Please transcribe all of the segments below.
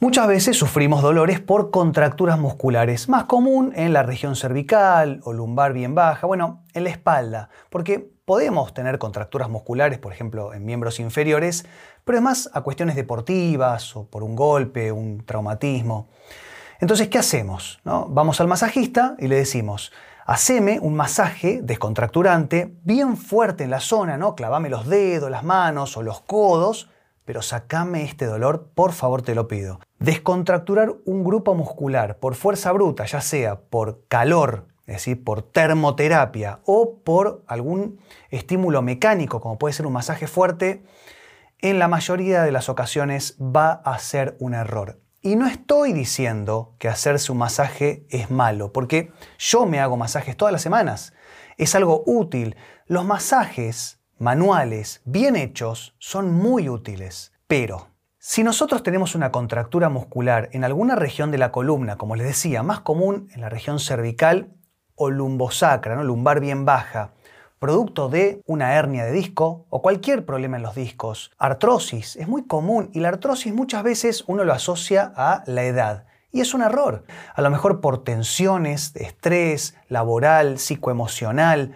Muchas veces sufrimos dolores por contracturas musculares, más común en la región cervical o lumbar bien baja, bueno, en la espalda, porque podemos tener contracturas musculares, por ejemplo, en miembros inferiores, pero además a cuestiones deportivas o por un golpe, un traumatismo. Entonces, ¿qué hacemos? Vamos al masajista y le decimos, haceme un masaje descontracturante bien fuerte en la zona, ¿no? Clavame los dedos, las manos o los codos, pero sacame este dolor, por favor te lo pido. Descontracturar un grupo muscular por fuerza bruta, ya sea por calor, es decir, por termoterapia o por algún estímulo mecánico, como puede ser un masaje fuerte, en la mayoría de las ocasiones va a ser un error. Y no estoy diciendo que hacerse un masaje es malo, porque yo me hago masajes todas las semanas. Es algo útil. Los masajes manuales, bien hechos, son muy útiles. Pero, si nosotros tenemos una contractura muscular en alguna región de la columna, como les decía, más común en la región cervical o lumbosacra, ¿no? lumbar bien baja, producto de una hernia de disco o cualquier problema en los discos, artrosis, es muy común y la artrosis muchas veces uno lo asocia a la edad. Y es un error. A lo mejor por tensiones, estrés laboral, psicoemocional,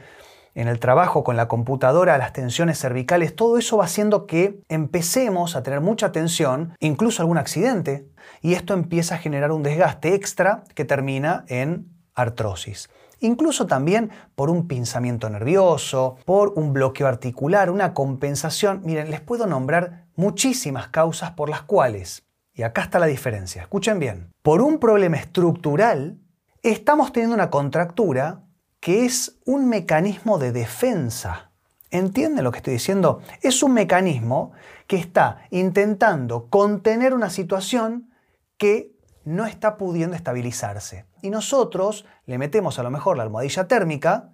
en el trabajo con la computadora, las tensiones cervicales, todo eso va haciendo que empecemos a tener mucha tensión, incluso algún accidente, y esto empieza a generar un desgaste extra que termina en artrosis. Incluso también por un pinzamiento nervioso, por un bloqueo articular, una compensación. Miren, les puedo nombrar muchísimas causas por las cuales, y acá está la diferencia, escuchen bien, por un problema estructural, estamos teniendo una contractura que es un mecanismo de defensa. ¿Entienden lo que estoy diciendo? Es un mecanismo que está intentando contener una situación que no está pudiendo estabilizarse. Y nosotros le metemos a lo mejor la almohadilla térmica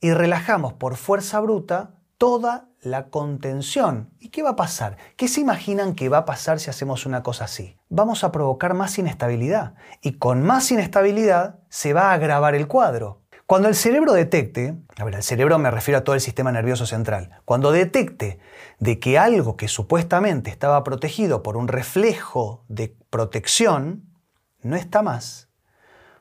y relajamos por fuerza bruta toda la contención. ¿Y qué va a pasar? ¿Qué se imaginan que va a pasar si hacemos una cosa así? Vamos a provocar más inestabilidad. Y con más inestabilidad se va a agravar el cuadro. Cuando el cerebro detecte, a ver, el cerebro me refiero a todo el sistema nervioso central, cuando detecte de que algo que supuestamente estaba protegido por un reflejo de protección no está más,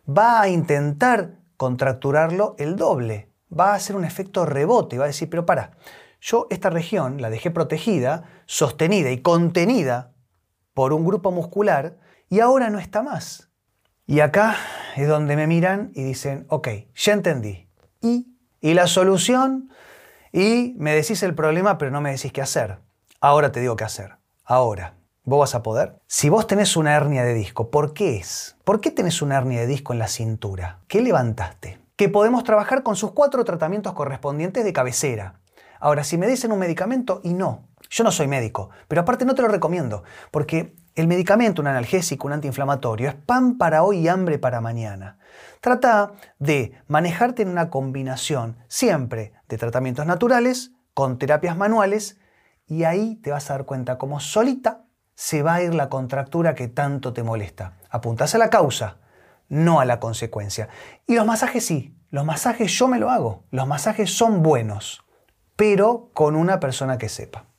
va a intentar contracturarlo el doble, va a hacer un efecto rebote, va a decir, pero para, yo esta región la dejé protegida, sostenida y contenida por un grupo muscular y ahora no está más. Y acá es donde me miran y dicen, ok, ya entendí. ¿Y? ¿Y la solución? Y me decís el problema, pero no me decís qué hacer. Ahora te digo qué hacer. Ahora. ¿Vos vas a poder? Si vos tenés una hernia de disco, ¿por qué es? ¿Por qué tenés una hernia de disco en la cintura? ¿Qué levantaste? Que podemos trabajar con sus cuatro tratamientos correspondientes de cabecera. Ahora, si me dicen un medicamento, y no. Yo no soy médico, pero aparte no te lo recomiendo, porque el medicamento, un analgésico, un antiinflamatorio, es pan para hoy y hambre para mañana. Trata de manejarte en una combinación siempre de tratamientos naturales con terapias manuales y ahí te vas a dar cuenta cómo solita se va a ir la contractura que tanto te molesta. Apuntas a la causa, no a la consecuencia. Y los masajes sí, los masajes yo me lo hago, los masajes son buenos, pero con una persona que sepa.